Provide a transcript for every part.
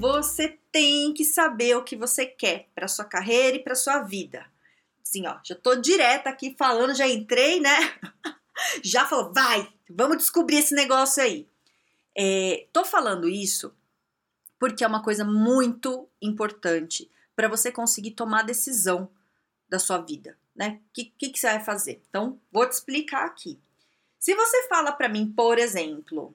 Você tem que saber o que você quer para sua carreira e para sua vida. Assim, ó, já tô direta aqui falando, já entrei, né? já falou, vai, vamos descobrir esse negócio aí. É, tô falando isso porque é uma coisa muito importante para você conseguir tomar decisão da sua vida, né? O que, que, que você vai fazer? Então, vou te explicar aqui. Se você fala para mim, por exemplo,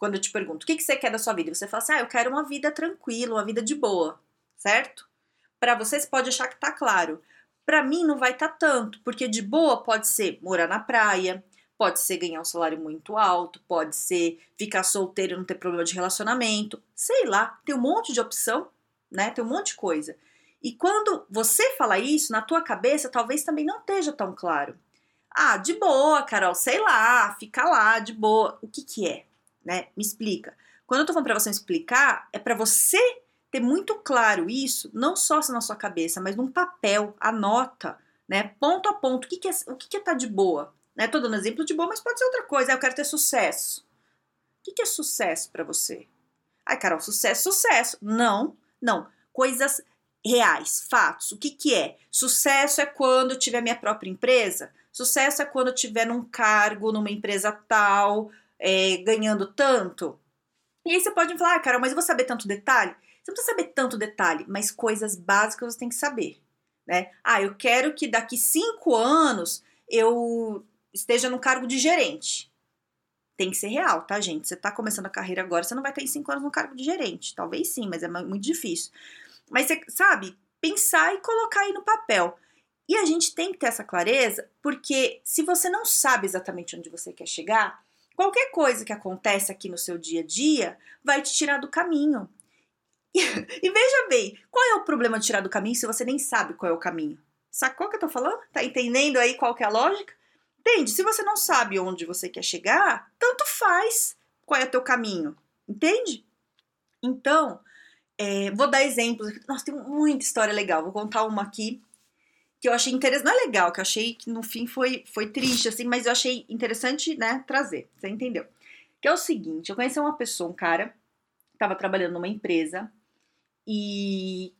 quando eu te pergunto o que, que você quer da sua vida, você fala assim: ah, eu quero uma vida tranquila, uma vida de boa, certo? Para você, você pode achar que tá claro. Para mim, não vai estar tá tanto, porque de boa pode ser morar na praia, pode ser ganhar um salário muito alto, pode ser ficar solteiro e não ter problema de relacionamento, sei lá, tem um monte de opção, né? Tem um monte de coisa. E quando você fala isso, na tua cabeça, talvez também não esteja tão claro. Ah, de boa, Carol, sei lá, fica lá, de boa. O que que é? Né? Me explica. Quando eu tô falando para você explicar, é para você ter muito claro isso, não só na sua cabeça, mas num papel, anota, né? Ponto a ponto, o que, que é, o que, que é tá de boa? Né? Tô dando exemplo de boa, mas pode ser outra coisa. Ah, eu quero ter sucesso. O que, que é sucesso para você? Ai, Carol, sucesso, sucesso. Não, não. Coisas reais, fatos. O que, que é? Sucesso é quando eu tiver minha própria empresa. Sucesso é quando eu tiver num cargo, numa empresa tal, é, ganhando tanto. E aí você pode falar, ah, cara, mas eu vou saber tanto detalhe? Você não precisa saber tanto detalhe, mas coisas básicas você tem que saber, né? Ah, eu quero que daqui cinco anos eu esteja no cargo de gerente. Tem que ser real, tá, gente? Você tá começando a carreira agora, você não vai ter em cinco anos no cargo de gerente. Talvez sim, mas é muito difícil. Mas você, sabe, pensar e colocar aí no papel. E a gente tem que ter essa clareza, porque se você não sabe exatamente onde você quer chegar, Qualquer coisa que acontece aqui no seu dia a dia vai te tirar do caminho. E, veja bem, qual é o problema de tirar do caminho se você nem sabe qual é o caminho? Sacou o que eu tô falando? Tá entendendo aí qual que é a lógica? Entende? Se você não sabe onde você quer chegar, tanto faz qual é o teu caminho. Entende? Então, é, vou dar exemplos. Nossa, tem muita história legal. Vou contar uma aqui que eu achei interessante, não é legal, que eu achei que no fim foi, foi triste, assim, mas eu achei interessante, né, trazer, você entendeu? Que é o seguinte, eu conheci uma pessoa, um cara, tava trabalhando numa empresa, e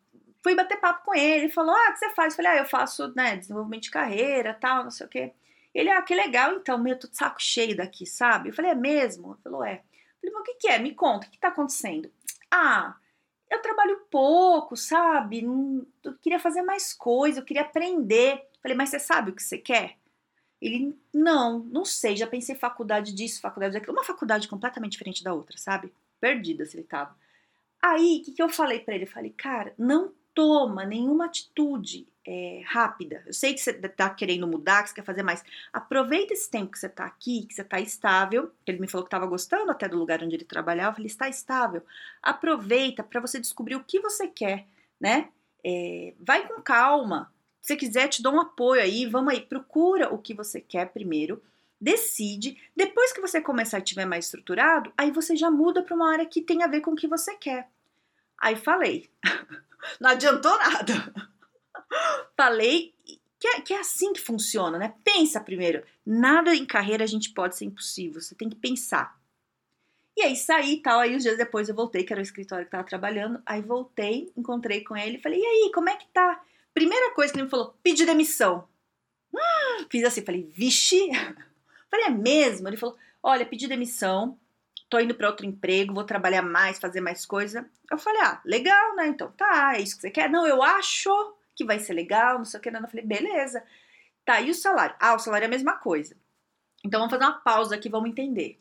fui bater papo com ele, ele falou, ah, o que você faz? Eu falei, ah, eu faço, né, desenvolvimento de carreira, tal, não sei o quê. Ele, ah, que legal, então, meu, tô de saco cheio daqui, sabe? Eu falei, é mesmo? Ele falou, é. Eu falei, mas o que que é? Me conta, o que tá acontecendo? Ah, eu trabalho pouco, sabe? eu queria fazer mais coisa, eu queria aprender. Falei, mas você sabe o que você quer? Ele, não, não sei, já pensei faculdade disso, faculdade daquilo. Uma faculdade completamente diferente da outra, sabe? Perdida se ele tava. Aí, o que, que eu falei para ele? Eu falei, cara, não toma nenhuma atitude é, rápida. Eu sei que você tá querendo mudar, que você quer fazer mais. Aproveita esse tempo que você tá aqui, que você tá estável. Ele me falou que estava gostando até do lugar onde ele trabalhava. Falei, está estável. Aproveita para você descobrir o que você quer, né? É, vai com calma. Se quiser, te dou um apoio aí. Vamos aí, procura o que você quer primeiro. Decide. Depois que você começar e tiver mais estruturado, aí você já muda para uma área que tem a ver com o que você quer. Aí falei. Não adiantou nada. Falei que é, que é assim que funciona, né? Pensa primeiro. Nada em carreira a gente pode ser impossível. Você tem que pensar. E aí saí e tal. Aí uns dias depois eu voltei, que era o escritório que tava trabalhando. Aí voltei, encontrei com ele. Falei, e aí, como é que tá? Primeira coisa que ele me falou, pedir demissão. Hum, fiz assim, falei, vixe. Falei, é mesmo? Ele falou, olha, pedi demissão tô indo para outro emprego, vou trabalhar mais, fazer mais coisa. Eu falei, ah, legal, né? Então, tá, é isso que você quer? Não, eu acho que vai ser legal, não sei o que. Não. Eu falei, beleza. Tá, e o salário? Ah, o salário é a mesma coisa. Então, vamos fazer uma pausa aqui, vamos entender.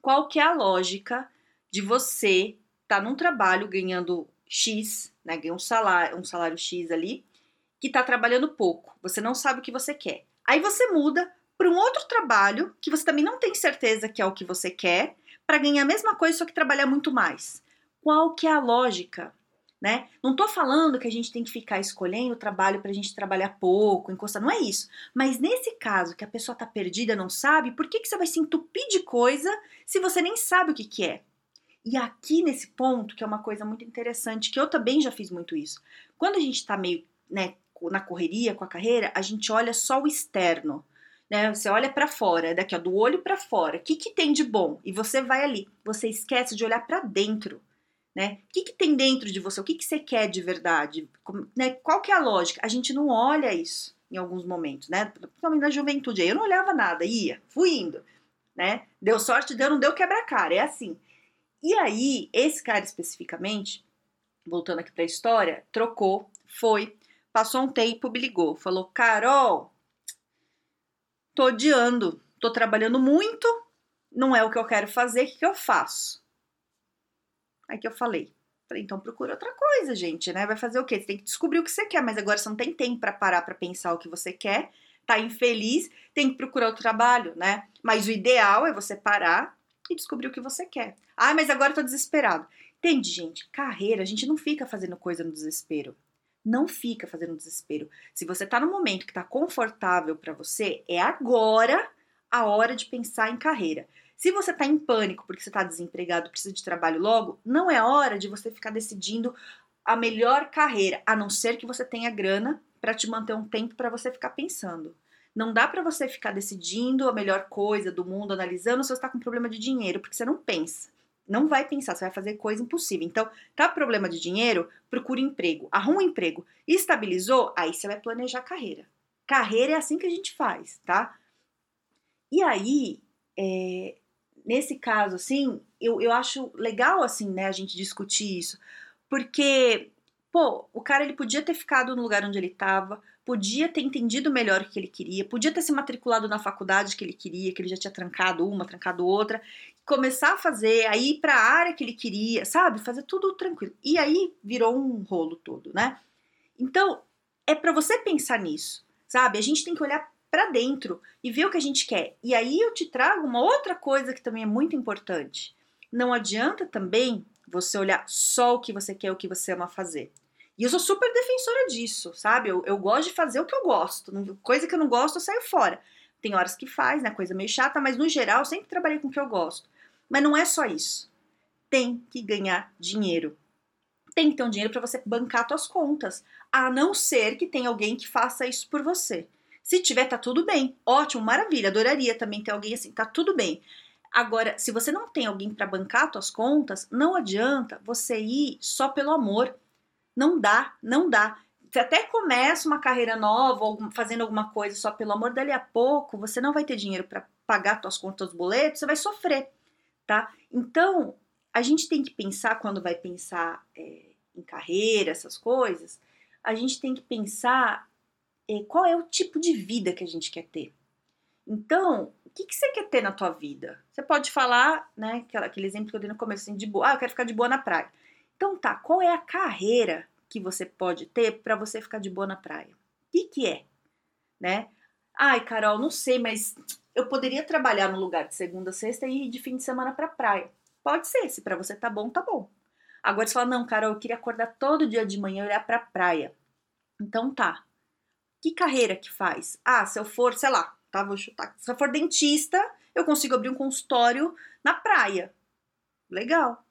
Qual que é a lógica de você tá num trabalho ganhando X, né? Ganha um salário, um salário X ali, que tá trabalhando pouco. Você não sabe o que você quer. Aí você muda para um outro trabalho que você também não tem certeza que é o que você quer, para ganhar a mesma coisa, só que trabalhar muito mais. Qual que é a lógica? Né? Não tô falando que a gente tem que ficar escolhendo o trabalho pra gente trabalhar pouco, encostar, não é isso. Mas nesse caso que a pessoa tá perdida, não sabe, por que, que você vai se entupir de coisa se você nem sabe o que, que é? E aqui nesse ponto, que é uma coisa muito interessante, que eu também já fiz muito isso. Quando a gente tá meio, né, na correria com a carreira, a gente olha só o externo. Né? Você olha para fora, daqui ó, do olho para fora, o que, que tem de bom? E você vai ali, você esquece de olhar para dentro né? O que, que tem dentro de você? O que, que você quer de verdade? Como, né? Qual que é a lógica? A gente não olha isso em alguns momentos, né? Principalmente na juventude. Eu não olhava nada, ia, fui indo, né? Deu sorte, deu, não deu quebra-cara, é assim. E aí, esse cara especificamente, voltando aqui para a história, trocou, foi, passou um tempo, me ligou, falou: Carol, tô odiando, tô trabalhando muito, não é o que eu quero fazer, o que, que eu faço? Aí que eu falei. Falei, então procura outra coisa, gente, né? Vai fazer o quê? Você tem que descobrir o que você quer, mas agora você não tem tempo para parar para pensar o que você quer, tá infeliz, tem que procurar outro trabalho, né? Mas o ideal é você parar e descobrir o que você quer. Ah, mas agora eu tô desesperado. Entende, gente? Carreira, a gente não fica fazendo coisa no desespero. Não fica fazendo desespero. Se você tá no momento que tá confortável para você, é agora a hora de pensar em carreira. Se você está em pânico porque você está desempregado, precisa de trabalho logo, não é hora de você ficar decidindo a melhor carreira, a não ser que você tenha grana para te manter um tempo para você ficar pensando. Não dá para você ficar decidindo a melhor coisa do mundo, analisando se você está com problema de dinheiro, porque você não pensa. Não vai pensar, você vai fazer coisa impossível. Então, tá problema de dinheiro? Procure emprego. Arruma um emprego. Estabilizou? Aí você vai planejar carreira. Carreira é assim que a gente faz, tá? E aí, é, nesse caso, assim, eu, eu acho legal, assim, né, a gente discutir isso, porque, pô, o cara, ele podia ter ficado no lugar onde ele estava, podia ter entendido melhor o que ele queria, podia ter se matriculado na faculdade que ele queria, que ele já tinha trancado uma, trancado outra, começar a fazer, aí ir para a área que ele queria, sabe? Fazer tudo tranquilo. E aí virou um rolo todo, né? Então, é para você pensar nisso, sabe? A gente tem que olhar para dentro e ver o que a gente quer. E aí eu te trago uma outra coisa que também é muito importante. Não adianta também você olhar só o que você quer, o que você ama fazer. E eu sou super defensora disso, sabe? Eu, eu gosto de fazer o que eu gosto. Coisa que eu não gosto, eu saio fora. Tem horas que faz, né? Coisa meio chata, mas no geral sempre trabalhei com o que eu gosto. Mas não é só isso. Tem que ganhar dinheiro. Tem que ter um dinheiro para você bancar suas contas. A não ser que tenha alguém que faça isso por você. Se tiver, tá tudo bem. Ótimo, maravilha. Adoraria também ter alguém assim, tá tudo bem. Agora, se você não tem alguém para bancar suas contas, não adianta você ir só pelo amor. Não dá, não dá. Você até começa uma carreira nova, fazendo alguma coisa só pelo amor, dali a pouco você não vai ter dinheiro para pagar suas contas, os boletos, você vai sofrer, tá? Então, a gente tem que pensar quando vai pensar é, em carreira, essas coisas, a gente tem que pensar qual é o tipo de vida que a gente quer ter. Então, o que, que você quer ter na tua vida? Você pode falar, né, aquele exemplo que eu dei no começo, assim, de boa, ah, eu quero ficar de boa na praia. Então tá, qual é a carreira que você pode ter para você ficar de boa na praia? O que, que é? Né? Ai, Carol, não sei, mas eu poderia trabalhar no lugar de segunda a sexta e ir de fim de semana para praia. Pode ser, se para você tá bom, tá bom. Agora você fala, não, Carol, eu queria acordar todo dia de manhã e olhar pra praia. Então tá, que carreira que faz? Ah, se eu for, sei lá, tá? Vou chutar. Se eu for dentista, eu consigo abrir um consultório na praia. Legal,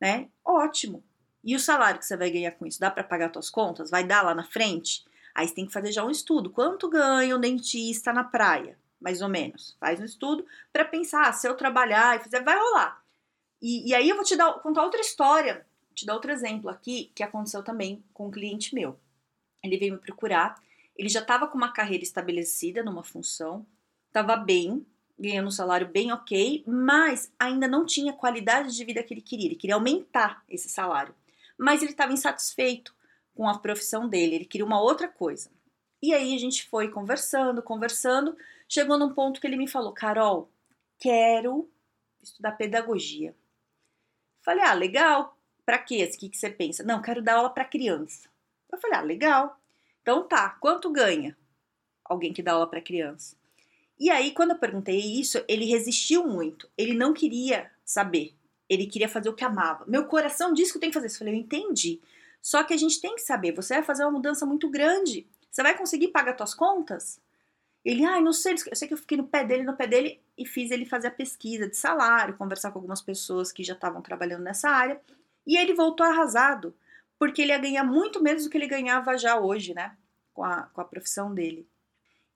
né? Ótimo. E o salário que você vai ganhar com isso? Dá para pagar suas contas? Vai dar lá na frente? Aí você tem que fazer já um estudo. Quanto ganha um dentista na praia? Mais ou menos. Faz um estudo para pensar, ah, se eu trabalhar e fizer, vai rolar. E, e aí eu vou te dar, contar outra história, te dar outro exemplo aqui que aconteceu também com um cliente meu. Ele veio me procurar ele já estava com uma carreira estabelecida numa função, estava bem, ganhando um salário bem ok, mas ainda não tinha a qualidade de vida que ele queria. Ele queria aumentar esse salário, mas ele estava insatisfeito com a profissão dele, ele queria uma outra coisa. E aí a gente foi conversando, conversando, chegou num ponto que ele me falou: Carol, quero estudar pedagogia. Falei: Ah, legal. Para quê? O que, que você pensa? Não, quero dar aula para criança. Eu falei: Ah, legal. Então tá, quanto ganha alguém que dá aula para criança? E aí, quando eu perguntei isso, ele resistiu muito. Ele não queria saber. Ele queria fazer o que amava. Meu coração disse que eu tenho que fazer isso. Eu falei, eu entendi. Só que a gente tem que saber, você vai fazer uma mudança muito grande. Você vai conseguir pagar suas contas? Ele, ai, ah, não sei, eu sei que eu fiquei no pé dele, no pé dele, e fiz ele fazer a pesquisa de salário, conversar com algumas pessoas que já estavam trabalhando nessa área. E ele voltou arrasado, porque ele ia ganhar muito menos do que ele ganhava já hoje, né? Com a, com a profissão dele.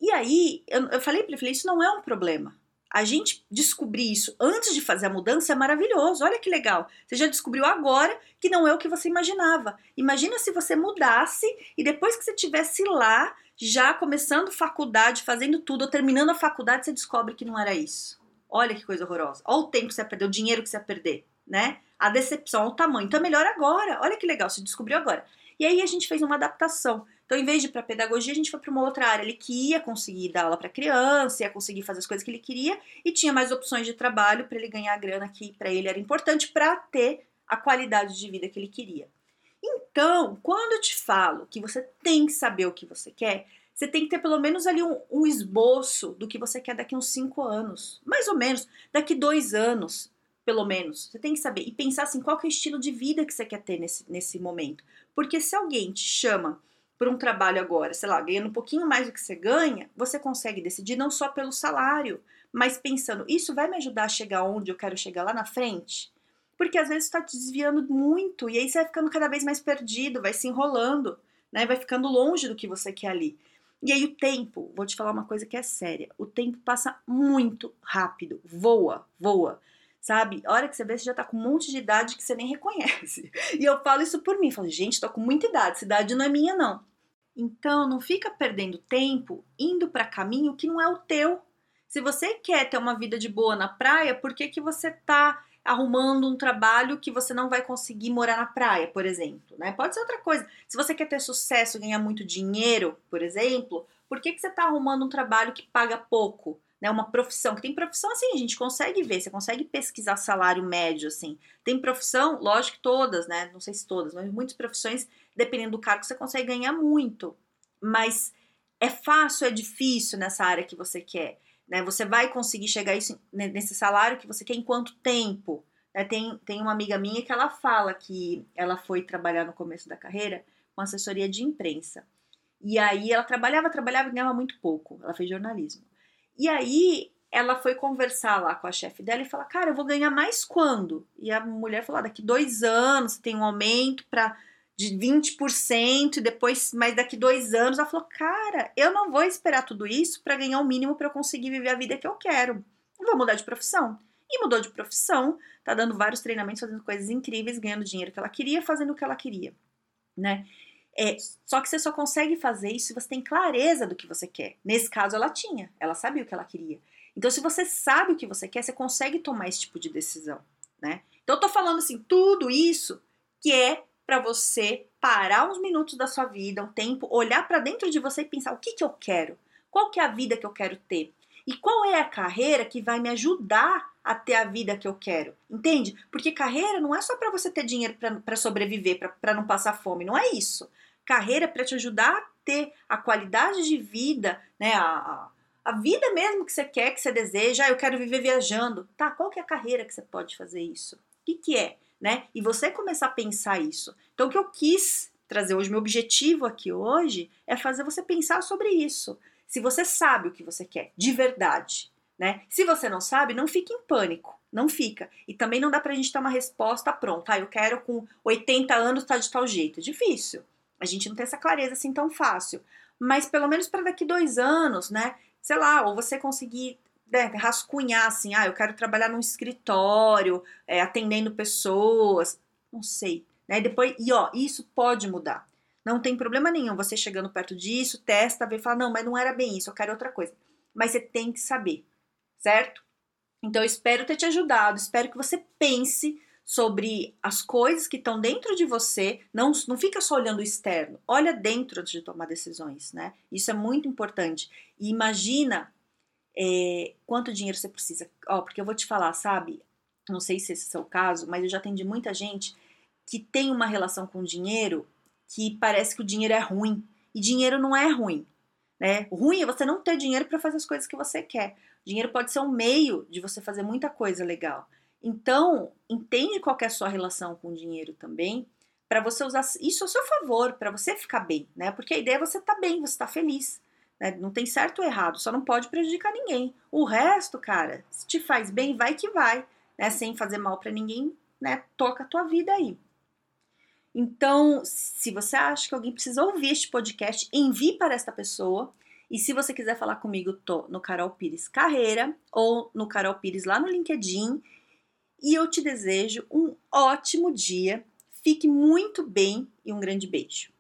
E aí, eu, eu falei para ele, falei, isso não é um problema. A gente descobrir isso antes de fazer a mudança é maravilhoso. Olha que legal. Você já descobriu agora que não é o que você imaginava. Imagina se você mudasse e depois que você estivesse lá, já começando faculdade, fazendo tudo, ou terminando a faculdade, você descobre que não era isso. Olha que coisa horrorosa. Olha o tempo que você ia perder, o dinheiro que você ia perder, né? A decepção, o tamanho. Então é melhor agora. Olha que legal, você descobriu agora. E aí a gente fez uma adaptação. Então, em vez de ir para pedagogia, a gente foi para uma outra área. Ele que ia conseguir dar aula para criança, ia conseguir fazer as coisas que ele queria e tinha mais opções de trabalho para ele ganhar a grana que para ele era importante para ter a qualidade de vida que ele queria. Então, quando eu te falo que você tem que saber o que você quer, você tem que ter pelo menos ali um, um esboço do que você quer daqui uns cinco anos, mais ou menos, daqui dois anos, pelo menos. Você tem que saber e pensar assim, qual é o estilo de vida que você quer ter nesse, nesse momento. Porque se alguém te chama por um trabalho agora, sei lá, ganhando um pouquinho mais do que você ganha, você consegue decidir não só pelo salário, mas pensando, isso vai me ajudar a chegar onde eu quero chegar lá na frente? Porque às vezes está te desviando muito e aí você vai ficando cada vez mais perdido, vai se enrolando, né? Vai ficando longe do que você quer ali. E aí o tempo, vou te falar uma coisa que é séria, o tempo passa muito rápido, voa, voa sabe? A hora que você vê, você já tá com um monte de idade que você nem reconhece. E eu falo isso por mim, falo, gente, tô com muita idade, essa idade não é minha, não. Então, não fica perdendo tempo indo para caminho que não é o teu. Se você quer ter uma vida de boa na praia, por que, que você tá arrumando um trabalho que você não vai conseguir morar na praia, por exemplo, né? Pode ser outra coisa. Se você quer ter sucesso, ganhar muito dinheiro, por exemplo, por que, que você está arrumando um trabalho que paga pouco? Né, uma profissão, que tem profissão assim, a gente consegue ver, você consegue pesquisar salário médio, assim. Tem profissão, lógico que todas, né, não sei se todas, mas muitas profissões, dependendo do cargo, você consegue ganhar muito. Mas é fácil, é difícil nessa área que você quer, né, você vai conseguir chegar isso, nesse salário que você quer em quanto tempo? Né, tem, tem uma amiga minha que ela fala que ela foi trabalhar no começo da carreira com assessoria de imprensa. E aí ela trabalhava, trabalhava e ganhava muito pouco. Ela fez jornalismo. E aí ela foi conversar lá com a chefe dela e falar, cara, eu vou ganhar mais quando? E a mulher falou, ah, daqui dois anos tem um aumento para de 20% e depois, mas daqui dois anos, ela falou, cara, eu não vou esperar tudo isso para ganhar o mínimo para eu conseguir viver a vida que eu quero. Eu vou mudar de profissão. E mudou de profissão, tá dando vários treinamentos, fazendo coisas incríveis, ganhando dinheiro que ela queria, fazendo o que ela queria, né? É, só que você só consegue fazer isso se você tem clareza do que você quer. Nesse caso, ela tinha, ela sabia o que ela queria. Então, se você sabe o que você quer, você consegue tomar esse tipo de decisão, né? Então, eu tô falando assim, tudo isso que é para você parar uns minutos da sua vida, um tempo, olhar para dentro de você e pensar o que que eu quero, qual que é a vida que eu quero ter e qual é a carreira que vai me ajudar a ter a vida que eu quero, entende? Porque carreira não é só para você ter dinheiro para sobreviver, para não passar fome, não é isso carreira para te ajudar a ter a qualidade de vida, né? A, a vida mesmo que você quer, que você deseja. Ah, eu quero viver viajando. Tá, qual que é a carreira que você pode fazer isso? O que, que é, né? E você começar a pensar isso. Então, o que eu quis trazer hoje, meu objetivo aqui hoje, é fazer você pensar sobre isso. Se você sabe o que você quer, de verdade, né? Se você não sabe, não fique em pânico. Não fica. E também não dá pra gente ter uma resposta pronta. Ah, eu quero com 80 anos estar tá de tal jeito. É difícil. A gente não tem essa clareza assim tão fácil. Mas pelo menos para daqui dois anos, né? Sei lá, ou você conseguir né, rascunhar assim, ah, eu quero trabalhar num escritório, é, atendendo pessoas, não sei, né? Depois, e ó, isso pode mudar. Não tem problema nenhum você chegando perto disso, testa, vê e fala, não, mas não era bem isso, eu quero outra coisa. Mas você tem que saber, certo? Então eu espero ter te ajudado, espero que você pense sobre as coisas que estão dentro de você, não, não fica só olhando o externo, olha dentro de tomar decisões, né? Isso é muito importante. E imagina é, quanto dinheiro você precisa. Ó, porque eu vou te falar, sabe? Não sei se esse é o caso, mas eu já atendi muita gente que tem uma relação com dinheiro que parece que o dinheiro é ruim. E dinheiro não é ruim. Né? Ruim é você não ter dinheiro para fazer as coisas que você quer. O dinheiro pode ser um meio de você fazer muita coisa legal. Então, entende qual é a sua relação com o dinheiro também, para você usar isso a seu favor, para você ficar bem, né? Porque a ideia é você estar tá bem, você estar tá feliz. Né? Não tem certo ou errado, só não pode prejudicar ninguém. O resto, cara, se te faz bem, vai que vai, né? Sem fazer mal para ninguém, né? Toca a tua vida aí. Então, se você acha que alguém precisa ouvir este podcast, envie para esta pessoa. E se você quiser falar comigo, tô no Carol Pires Carreira ou no Carol Pires lá no LinkedIn. E eu te desejo um ótimo dia. Fique muito bem e um grande beijo.